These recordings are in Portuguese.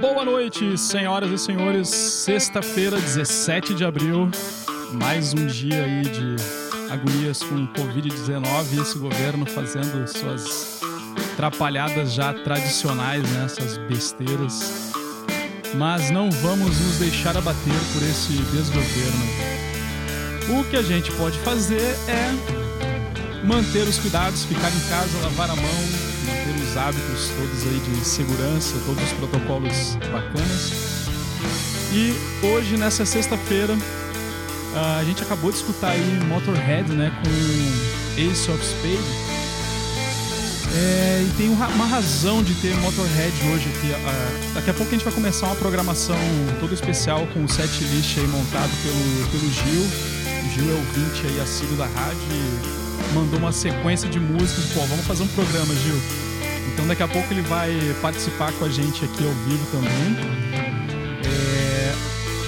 Boa noite, senhoras e senhores. Sexta-feira, 17 de abril. Mais um dia aí de agonias com Covid-19 e esse governo fazendo suas atrapalhadas já tradicionais, né? Essas besteiras. Mas não vamos nos deixar abater por esse desgoverno. O que a gente pode fazer é manter os cuidados, ficar em casa, lavar a mão, manter os hábitos todos aí de segurança, todos os protocolos bacanas. E hoje, nessa sexta-feira, a gente acabou de escutar aí Motorhead, né, com Ace of Spades. É, e tem uma razão de ter Motorhead hoje aqui. Uh, daqui a pouco a gente vai começar uma programação toda especial com o set list aí montado pelo, pelo Gil. Gil é ouvinte aí assíduo da rádio e mandou uma sequência de músicas. Pô, vamos fazer um programa, Gil. Então daqui a pouco ele vai participar com a gente aqui ao vivo também. É,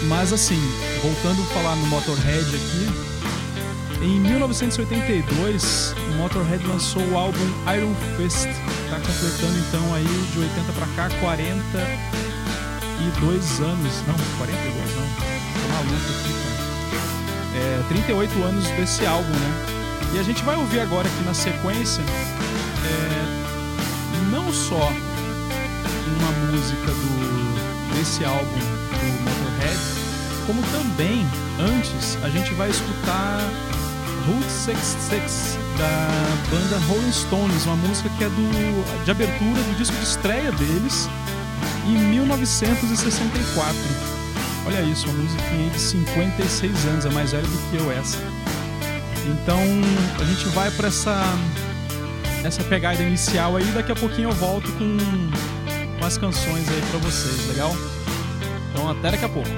mas assim, voltando a falar no Motorhead aqui, em 1982, o Motorhead lançou o álbum Iron Fist, está completando então aí de 80 para cá 42 anos, não, 42 não, tô maluco aqui. É, 38 anos desse álbum, né? E a gente vai ouvir agora aqui na sequência é, não só uma música do desse álbum do Motorhead, como também antes a gente vai escutar Route 66 da banda Rolling Stones, uma música que é do, de abertura do disco de estreia deles em 1964. Olha isso, uma musiquinha de 56 anos, é mais velha do que eu essa. Então a gente vai para essa essa pegada inicial aí, daqui a pouquinho eu volto com umas canções aí para vocês, legal? Então até daqui a pouco.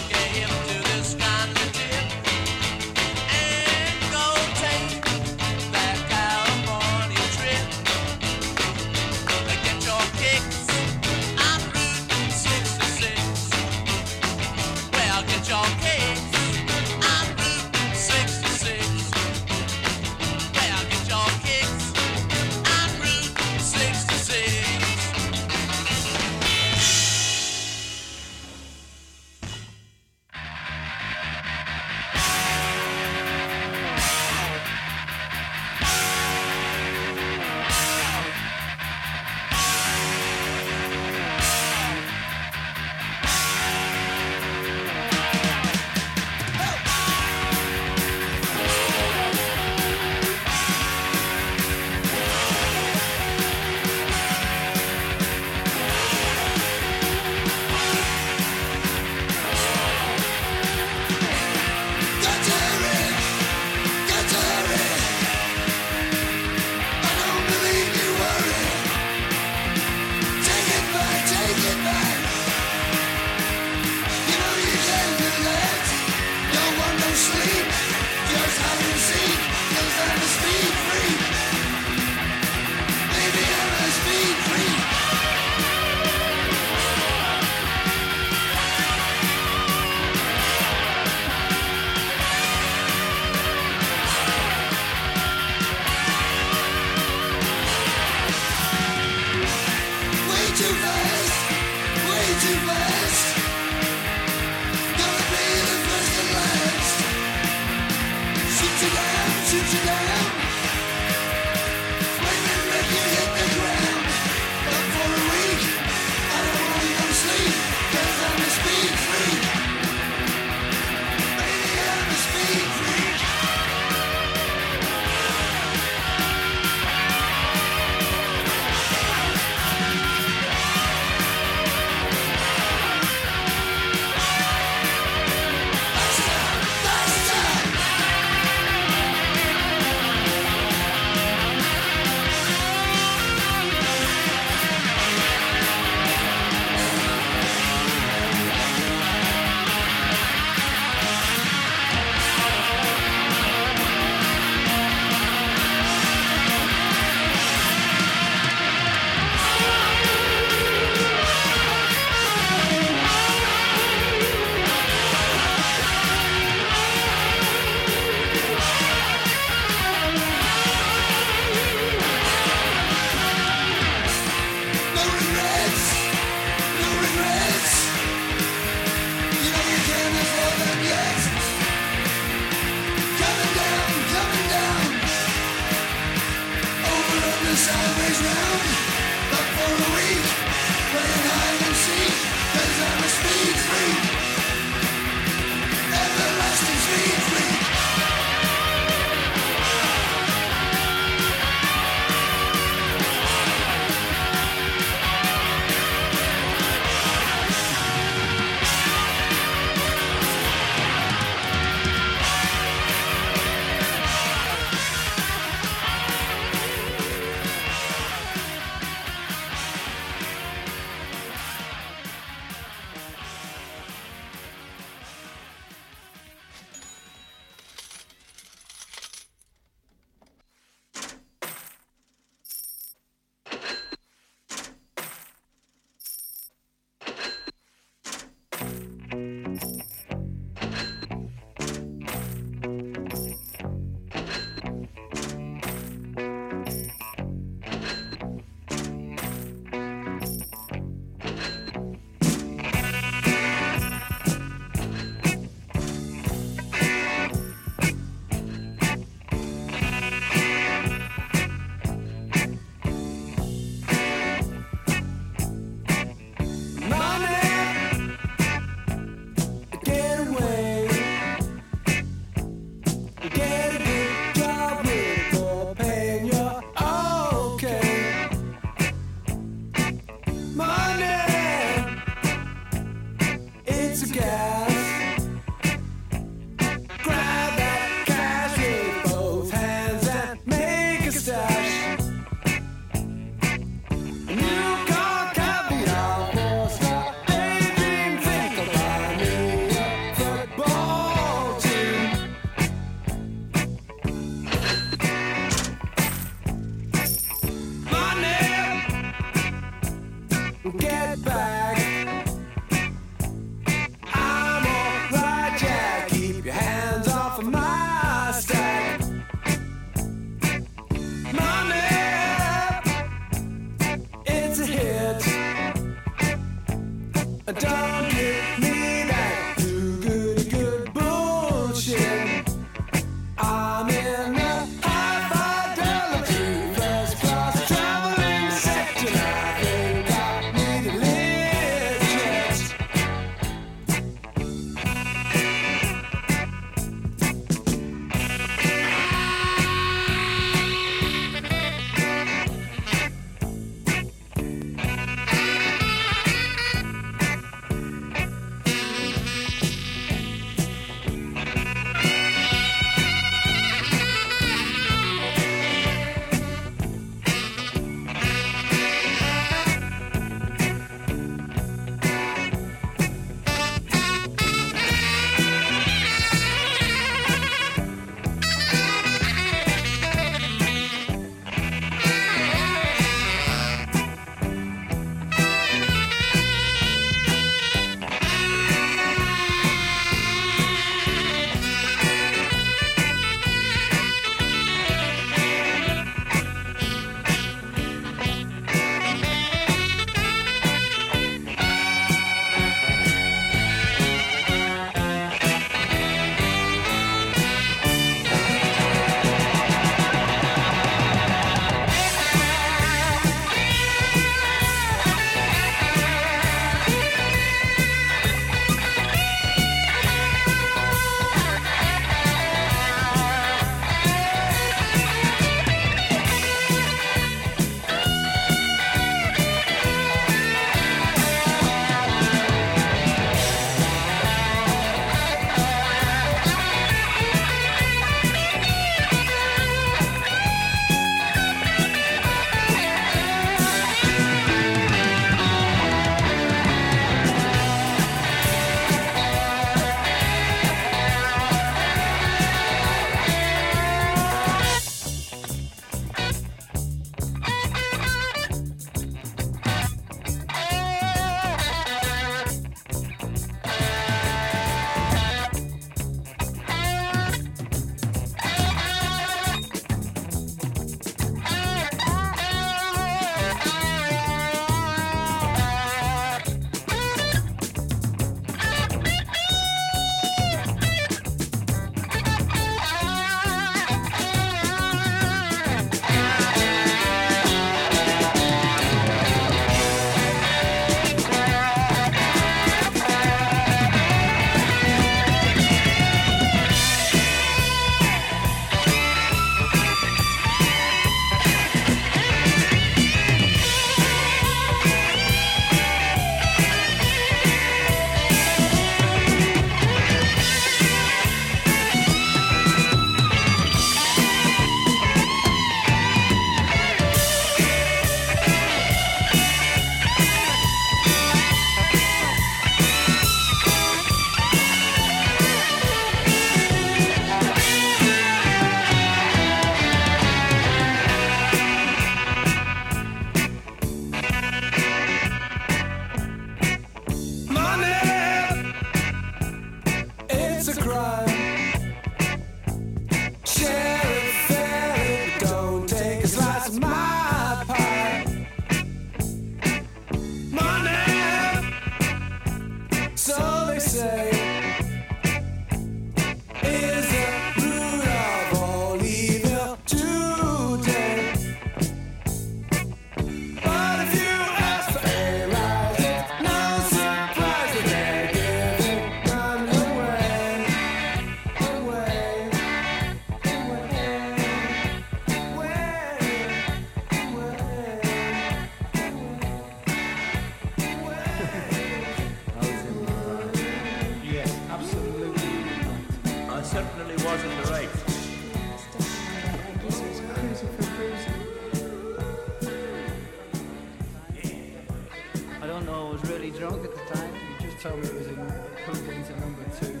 Don't know, I was really drunk at the time. He just told me it was in, it couldn't into number two.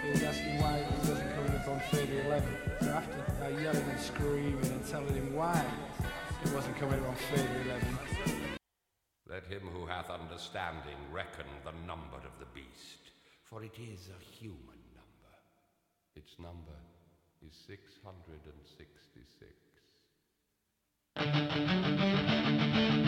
He was asking why it wasn't coming up on 30 11. So after uh, yelling and screaming and telling him why it wasn't coming up on 30 11, Let him who hath understanding reckon the number of the beast, for it is a human number. Its number is 666.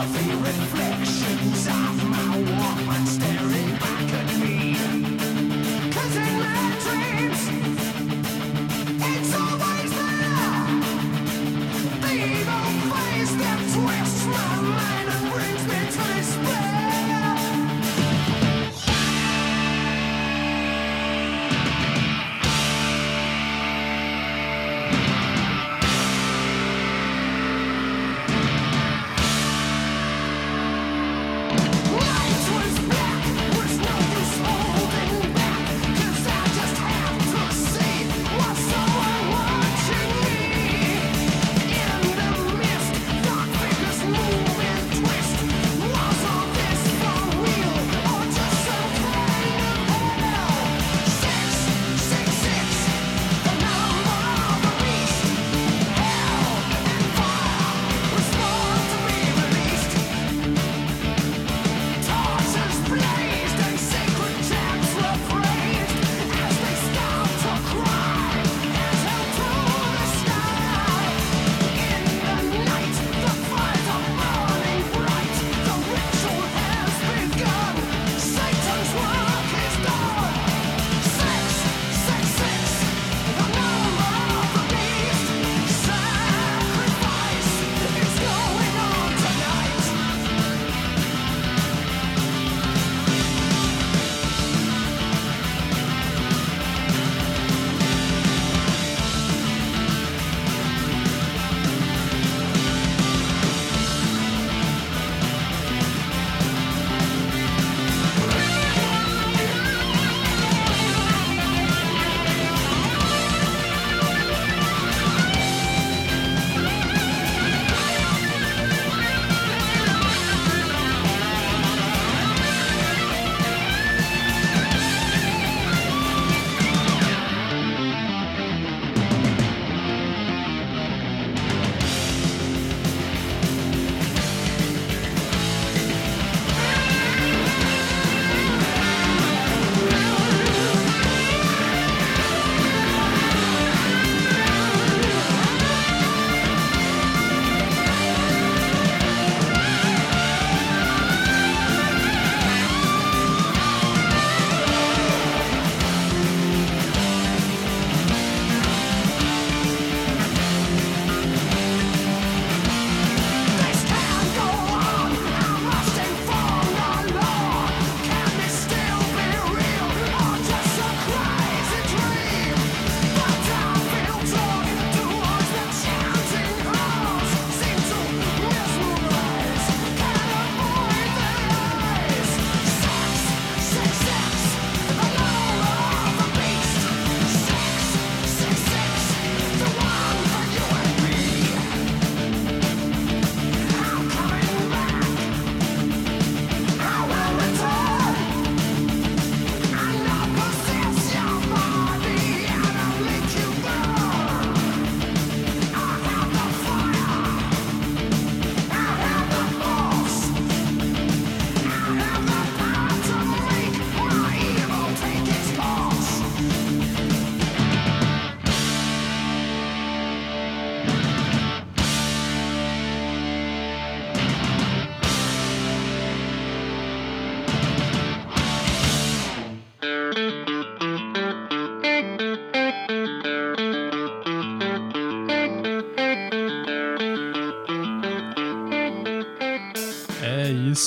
The reflections of my walk,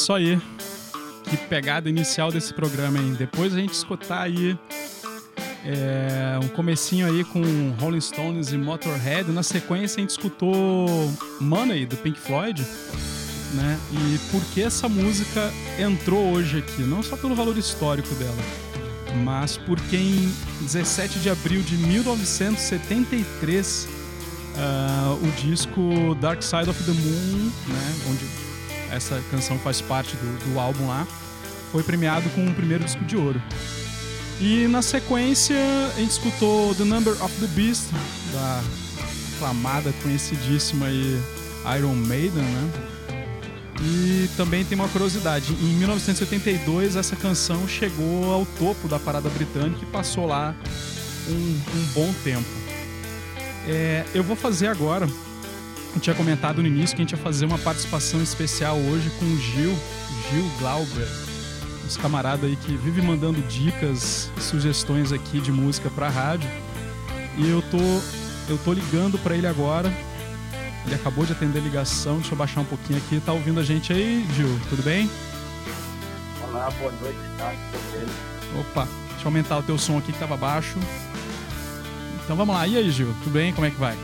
isso aí. Que pegada inicial desse programa, hein? Depois a gente escutar aí é, um comecinho aí com Rolling Stones e Motorhead. Na sequência a gente escutou Money, do Pink Floyd. Né? E por que essa música entrou hoje aqui? Não só pelo valor histórico dela, mas porque em 17 de abril de 1973 uh, o disco Dark Side of the Moon, né, onde essa canção faz parte do, do álbum lá, foi premiado com o primeiro disco de ouro. E na sequência a gente escutou The Number of the Beast, da aclamada, conhecidíssima aí Iron Maiden, né? E também tem uma curiosidade: em 1982 essa canção chegou ao topo da parada britânica e passou lá um, um bom tempo. É, eu vou fazer agora. Eu tinha comentado no início que a gente ia fazer uma participação especial hoje com o Gil, Gil Glauber, os camaradas aí que vive mandando dicas, sugestões aqui de música para rádio. E eu tô eu tô ligando para ele agora ele acabou de atender a ligação, deixa eu baixar um pouquinho aqui. Tá ouvindo a gente aí, Gil? Tudo bem? Olá, boa noite, Ricardo. Opa, deixa eu aumentar o teu som aqui que tava baixo. Então vamos lá. E aí, Gil? Tudo bem? Como é que vai?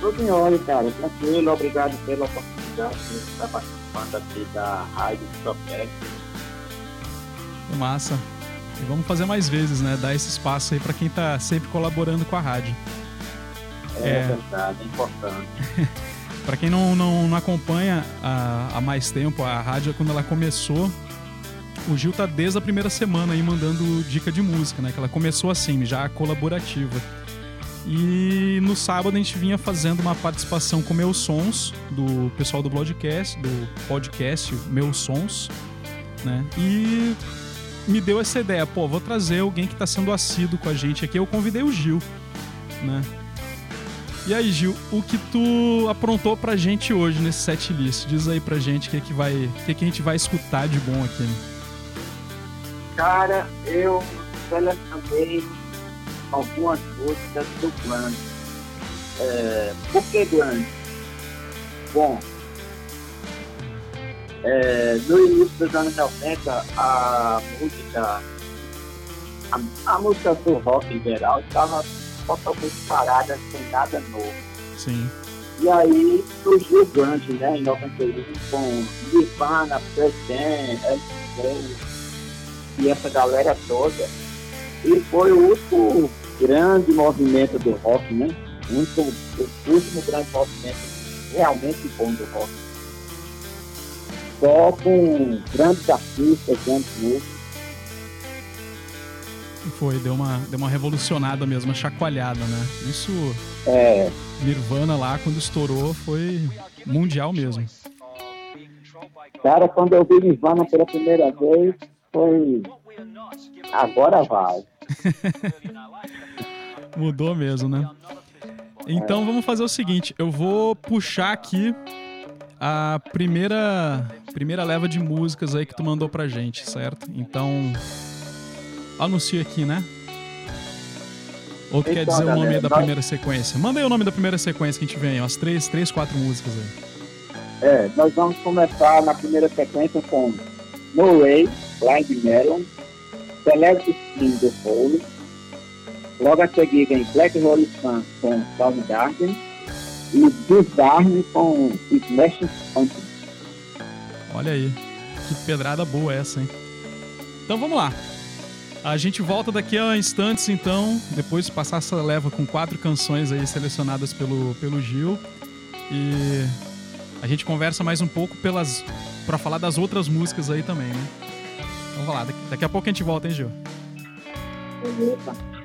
Tudo em ordem, cara. Tranquilo. Obrigado pela oportunidade de estar participando aqui da Rádio Stopec. Massa. E vamos fazer mais vezes, né? Dar esse espaço aí para quem tá sempre colaborando com a rádio. É, é verdade, é importante. para quem não, não, não acompanha há, há, mais tempo, a rádio, quando ela começou, o Gil tá desde a primeira semana aí mandando dica de música, né? Que ela começou assim, já colaborativa. E no sábado a gente vinha fazendo uma participação com Meus Sons, do pessoal do podcast, do podcast Meus Sons, né? E me deu essa ideia, pô, vou trazer alguém que tá sendo assíduo com a gente aqui. Eu convidei o Gil, né? E aí, Gil, o que tu aprontou pra gente hoje nesse set list? Diz aí pra gente o que, é que, vai, o que, é que a gente vai escutar de bom aqui. Cara, eu selecionei algumas músicas do Grande. É, por que Grande? Bom, é, no início dos anos 90, a música, a, a música do rock em geral estava totalmente parada, sem nada novo. Sim. E aí surgiu o grunge, né, em 91, com Nirvana, President, LCD e essa galera toda. E foi o último grande movimento do rock, né? O último, o último grande movimento realmente bom do rock. Só com grandes artistas, grandes músicos foi, deu uma, deu uma revolucionada mesmo, uma chacoalhada, né? Isso. É. Nirvana lá, quando estourou, foi mundial mesmo. Cara, quando eu vi Nirvana pela primeira vez, foi. Agora vai. Mudou mesmo, né? Então vamos fazer o seguinte: eu vou puxar aqui a primeira, primeira leva de músicas aí que tu mandou pra gente, certo? Então Anuncia aqui, né? Ou tu então, quer dizer galera, o nome da nós... primeira sequência? Manda aí o nome da primeira sequência que a gente vem, umas três, três, quatro músicas aí. É, nós vamos começar na primeira sequência com No Way, Blind Melon, Celeste Spring do Hole, logo a seguir vem Black Hole Sun com Soundgarden e Bizarre com Smash Pumpkins. Olha aí, que pedrada boa essa, hein? Então vamos lá. A gente volta daqui a instantes, então, depois de passar essa leva com quatro canções aí selecionadas pelo, pelo Gil. E a gente conversa mais um pouco pelas para falar das outras músicas aí também, né? Vamos lá, daqui, a pouco a gente volta, hein, Gil? Beleza.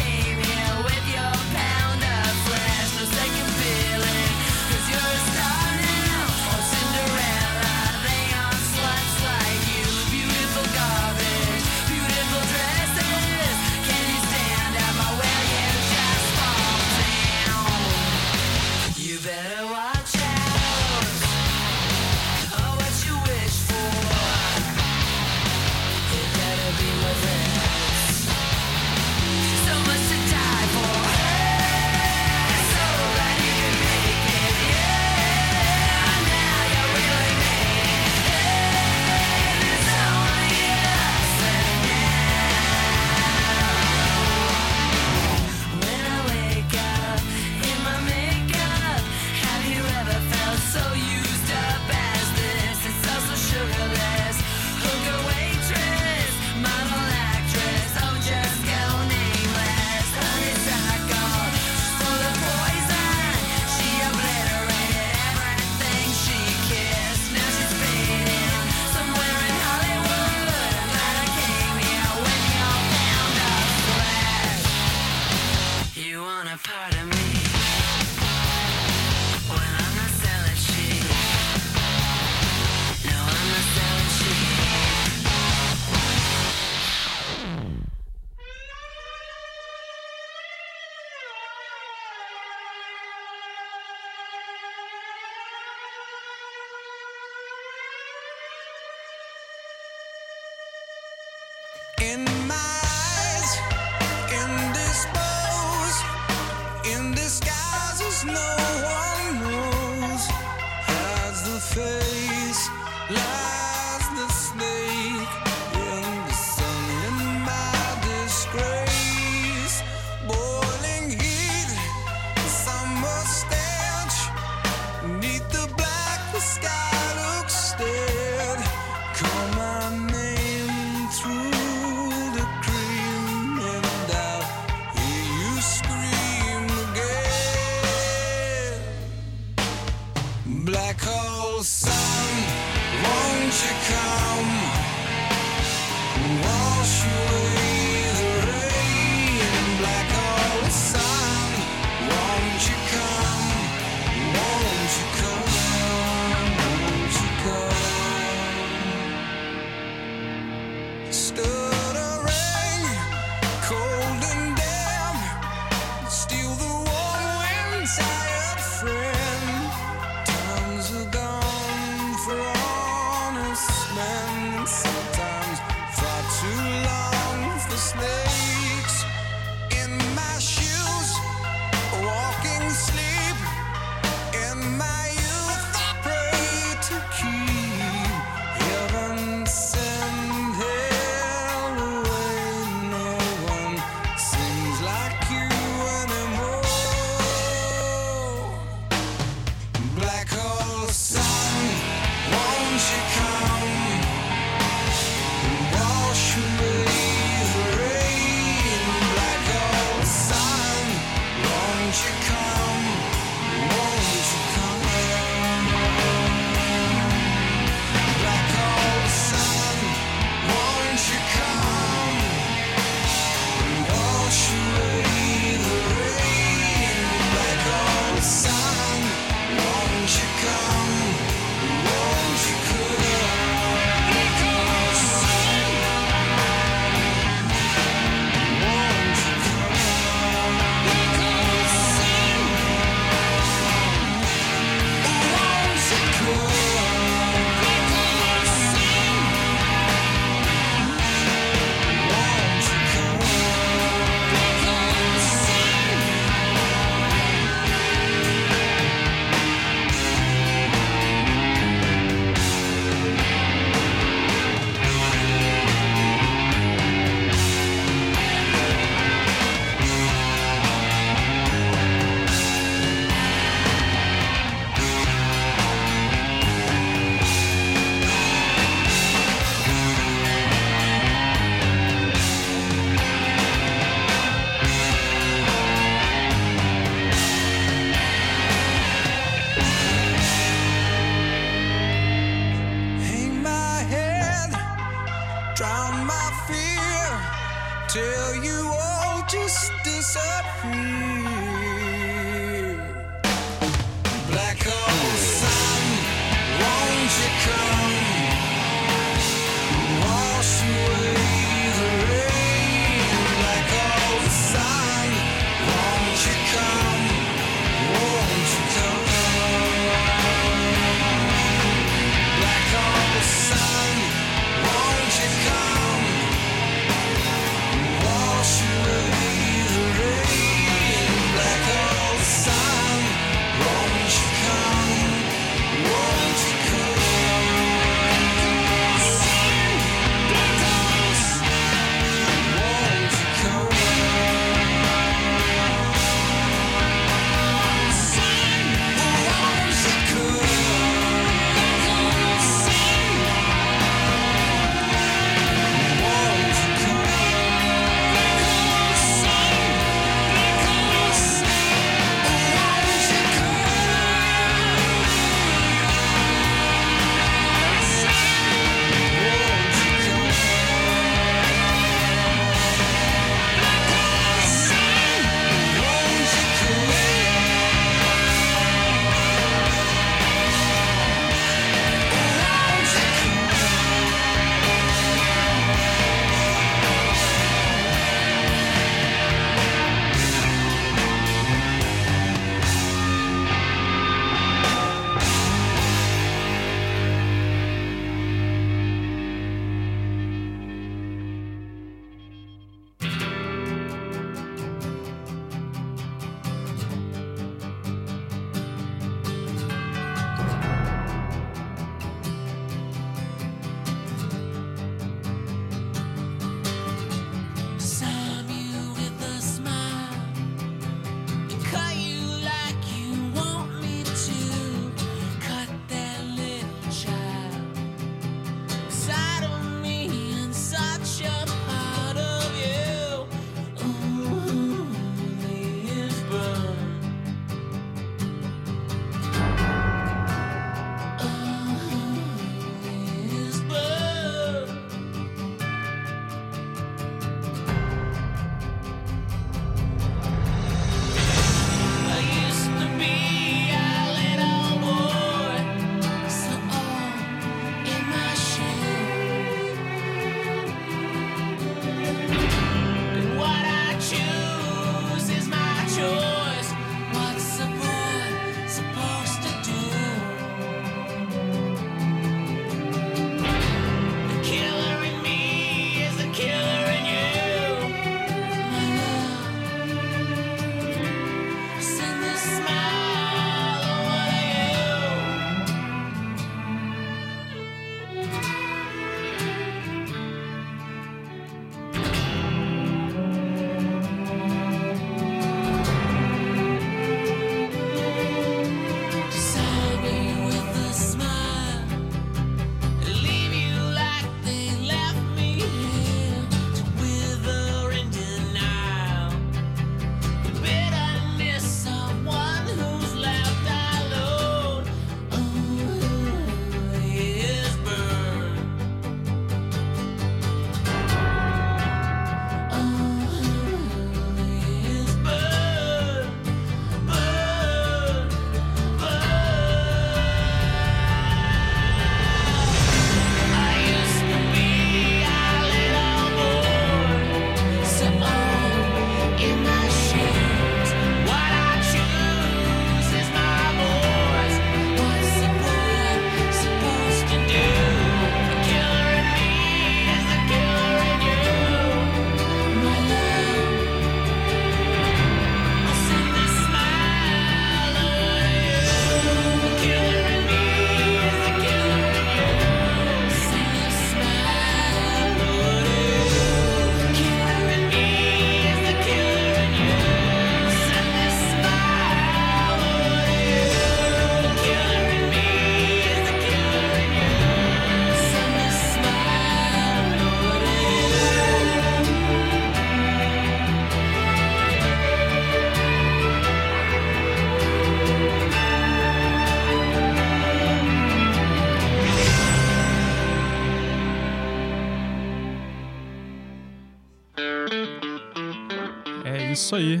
Isso aí.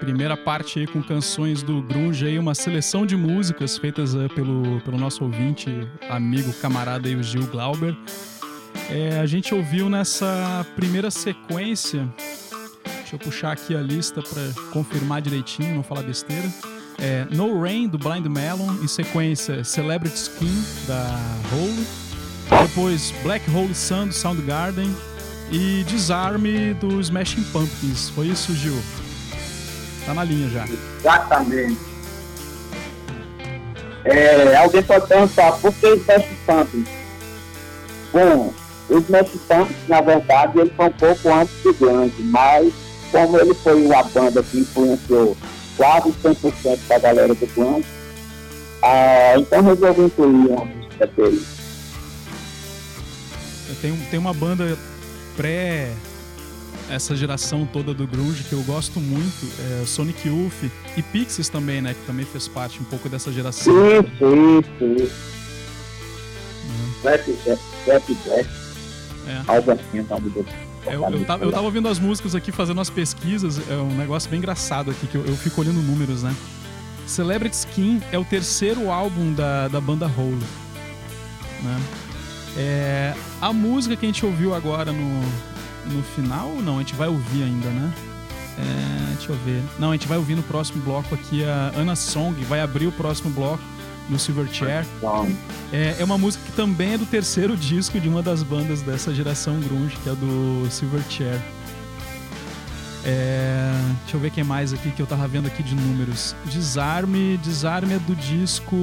Primeira parte aí com canções do Grunge aí, uma seleção de músicas feitas eh, pelo, pelo nosso ouvinte, amigo, camarada aí, o Gil Glauber. É, a gente ouviu nessa primeira sequência, deixa eu puxar aqui a lista para confirmar direitinho, não falar besteira. É, no Rain, do Blind Melon, em sequência Celebrity Skin, da Hole. Depois Black Hole Sun, do Soundgarden. E Disarme, do Smashing Pumpkins. Foi isso, Gil? Tá na linha já. Exatamente. É, alguém pode perguntar, por que Smash Pumpkins? Bom, o Smash Pumpkins, na verdade, ele foi um pouco antes do grande, mas como ele foi uma banda que influenciou quase 100% da galera do grande, ah, então resolvi incluir uma música dele. Tem, tem uma banda pré essa geração toda do grunge que eu gosto muito, é Sonic Youth e Pixies também, né, que também fez parte um pouco dessa geração. Isso, isso, isso. Black, Black, Black, Black. É. Algo assim. É, Eu, eu, tava, eu tava ouvindo as músicas aqui, fazendo umas pesquisas, é um negócio bem engraçado aqui, que eu, eu fico olhando números, né? Celebrity Skin é o terceiro álbum da, da banda Hole. Né? É, a música que a gente ouviu agora no, no final, não, a gente vai ouvir ainda, né? É, deixa eu ver. Não, a gente vai ouvir no próximo bloco aqui a Anna Song, vai abrir o próximo bloco no Silverchair. É, é uma música que também é do terceiro disco de uma das bandas dessa geração grunge, que é do Silverchair. É, deixa eu ver quem mais aqui que eu tava vendo aqui de números. Desarme, Desarme é do disco.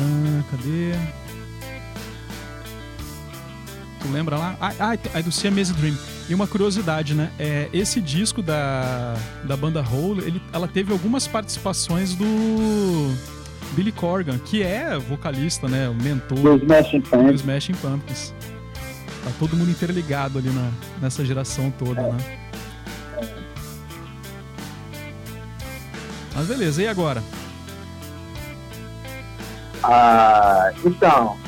Ah, cadê? Tu lembra lá? Ah, ah é do Siamese Dream. E uma curiosidade, né? É, esse disco da, da banda Hole, ele, ela teve algumas participações do Billy Corgan, que é vocalista, né? O mentor do Smashing do Pumpkins. Smashing Pumpkins. Tá todo mundo interligado ali na, nessa geração toda, né? Mas beleza, e agora? Ah, então,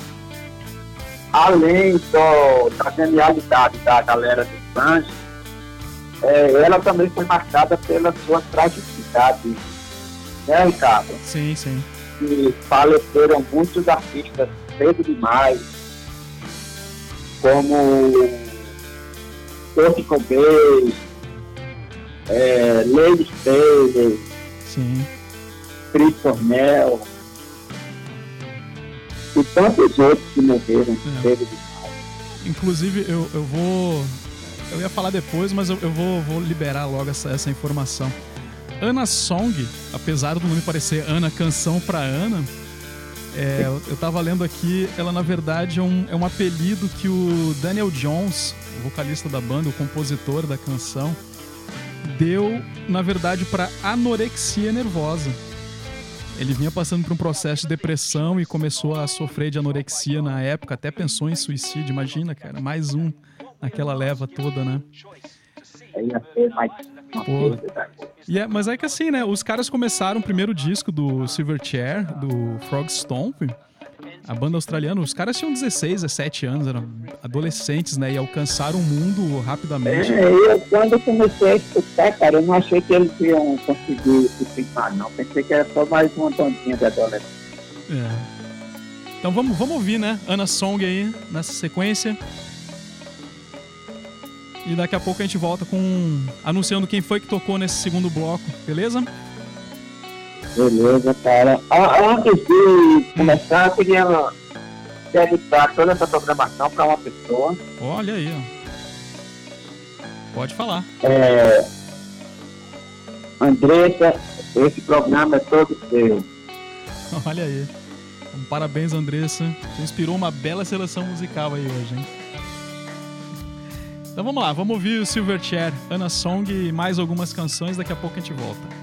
além do, da genialidade da galera do Sanji, é, ela também foi marcada pela sua tragicidade, né, Ricardo? Sim, sim. Que faleceram muitos artistas cedo demais, como Kurt Cobain, é, Lady Taylor, Sim. Chris Cornell e tantos outros que morreram É. demais. Inclusive, eu, eu vou. Eu ia falar depois, mas eu, eu vou, vou liberar logo essa, essa informação. Ana Song, apesar do nome parecer Ana, canção pra Ana, é, eu, eu tava lendo aqui, ela na verdade é um, é um apelido que o Daniel Jones, o vocalista da banda, o compositor da canção, deu, na verdade, pra anorexia nervosa. Ele vinha passando por um processo de depressão e começou a sofrer de anorexia na época, até pensou em suicídio, imagina, cara, mais um naquela leva toda, né? Pô. da E é- mas é que assim, né? Os caras começaram o primeiro disco do Silverchair, do Frog Stomp, a banda australiana. Os caras tinham 16, 17 anos, eram adolescentes, né? E alcançaram o mundo rapidamente. É, eu, quando eu comecei a escutar, cara, eu não achei que eles iam conseguir se firmar, não. Pensei que era só mais uma bandinha de adolescente. É. Então vamos, vamos ouvir, né? Ana Song aí, nessa sequência. E daqui a pouco a gente volta com. anunciando quem foi que tocou nesse segundo bloco, beleza? Beleza, cara. Ah, Antes de começar, eu queria dedicar toda essa programação para uma pessoa. Olha aí, ó. Pode falar. É, Andressa, esse programa é todo seu. Olha aí. Então, parabéns, Andressa. Você inspirou uma bela seleção musical aí hoje, hein? Então vamos lá, vamos ouvir o Silverchair, Ana Song e mais algumas canções. Daqui a pouco a gente volta.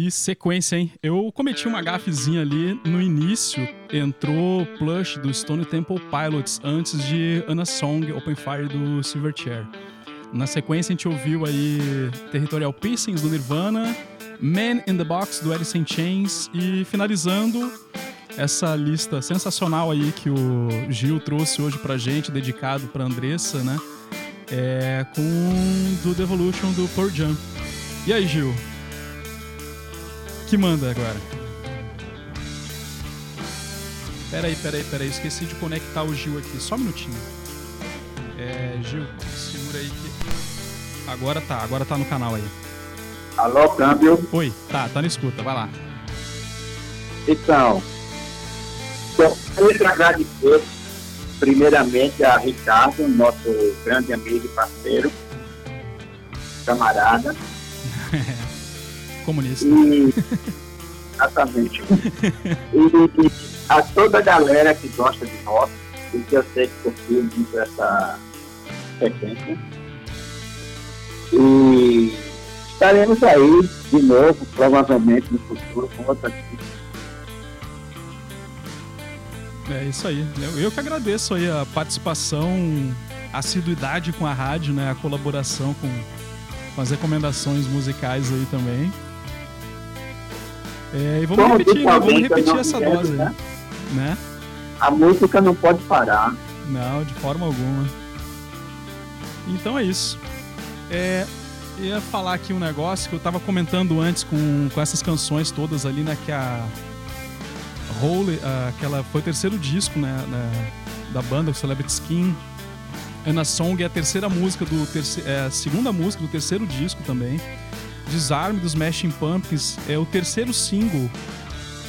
Que sequência, hein? Eu cometi uma gafezinha ali no início. Entrou Plush do Stone Temple Pilots antes de Anna Song Open Fire do Silverchair. Na sequência a gente ouviu aí Territorial Pissings do Nirvana, Man in the Box do Alice in Chains e finalizando essa lista sensacional aí que o Gil trouxe hoje pra gente, dedicado pra Andressa, né? É com do Devolution do Pearl Jam. E aí, Gil? Que manda agora? Peraí, peraí, peraí. Esqueci de conectar o Gil aqui. Só um minutinho. É, Gil, segura aí que. Agora tá, agora tá no canal aí. Alô, câmbio. Oi, tá, tá na escuta, vai lá. Então, eu quero agradecer primeiramente a Ricardo, nosso grande amigo e parceiro, camarada, Comunista. e exatamente. E, e a toda a galera que gosta de rock, e que eu sei que curtiu muito essa sequência. E estaremos aí de novo, provavelmente no futuro, com outras É isso aí. Eu, eu que agradeço aí a participação, a assiduidade com a rádio, né? A colaboração com, com as recomendações musicais aí também. É, e vamos repetir, né? Vamos repetir não essa dose né? né? A música não pode parar. Não, de forma alguma. Então é isso. É, ia falar aqui um negócio que eu tava comentando antes com, com essas canções todas ali, né? Que a Hole, ah, aquela foi o terceiro disco, né? né, da banda, o Celebrity Skin. Anna Song é a terceira música do terceiro, é a segunda música do terceiro disco também. Desarme dos Smashing Pumpkins é o terceiro single,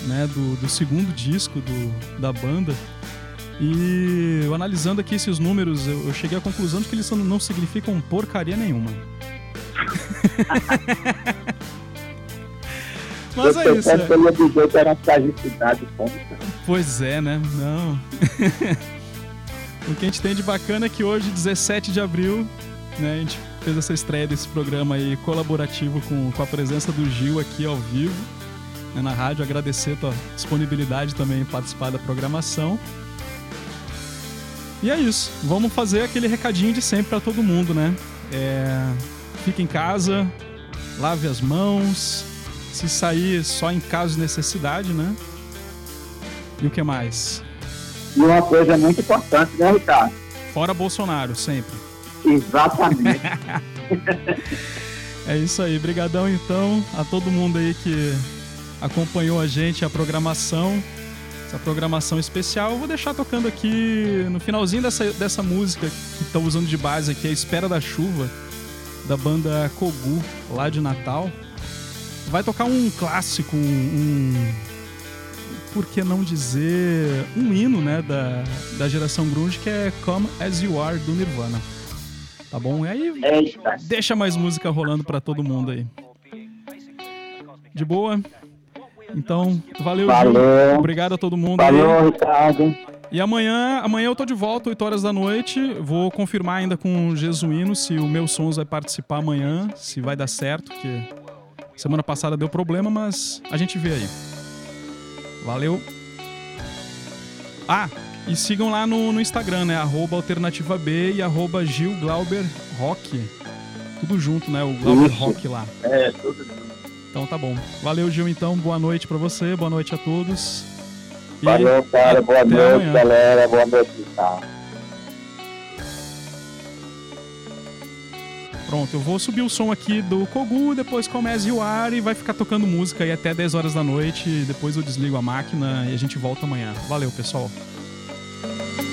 né? Do, do segundo disco do, da banda. E eu analisando aqui esses números, eu, eu cheguei à conclusão de que eles não, não significam porcaria nenhuma. Mas eu é isso. é. dizer que era. Pois é, né? Não. o que a gente tem de bacana é que hoje, 17 de abril, né, a gente fez essa estreia desse programa aí colaborativo com, com a presença do Gil aqui ao vivo né, na rádio. Agradecer a tua disponibilidade também em participar da programação. E é isso. Vamos fazer aquele recadinho de sempre para todo mundo, né? É, fique em casa, lave as mãos. Se sair só em caso de necessidade, né? E o que mais? E uma coisa muito importante, né, Ricardo? Fora Bolsonaro, sempre. Exatamente. É isso aí. Brigadão então a todo mundo aí que acompanhou a gente, a programação. Essa programação especial. Eu vou deixar tocando aqui no finalzinho dessa, dessa música que estão usando de base aqui, A Espera da Chuva, da banda Kogu, lá de Natal. Vai tocar um clássico, um por que não dizer um hino, né, da, da geração grunge que é Come As You Are do Nirvana. Tá bom? E aí Eita. deixa mais música rolando pra todo mundo aí. De boa? Então, valeu, Gil. Valeu. Obrigado a todo mundo aí. Falou, Ricardo. E amanhã, amanhã eu tô de volta, 8 horas da noite. Vou confirmar ainda com o Jesuíno se o meu Sons vai participar amanhã, se vai dar certo, porque semana passada deu problema, mas a gente vê aí. Valeu. Ah, e sigam lá no, no Instagram, né? Arroba Alternativa B e arroba Gil Glauber Rock. Tudo junto, né? O Glauber Isso. Rock lá. É, tudo bem. Então tá bom. Valeu, Gil, então. Boa noite pra você, boa noite a todos. E Valeu, cara. Boa noite, amanhã. galera. Boa noite, Ricardo. Pronto, eu vou subir o som aqui do Kogu, depois comece o ar e vai ficar tocando música aí até 10 horas da noite. Depois eu desligo a máquina e a gente volta amanhã. Valeu, pessoal. thank you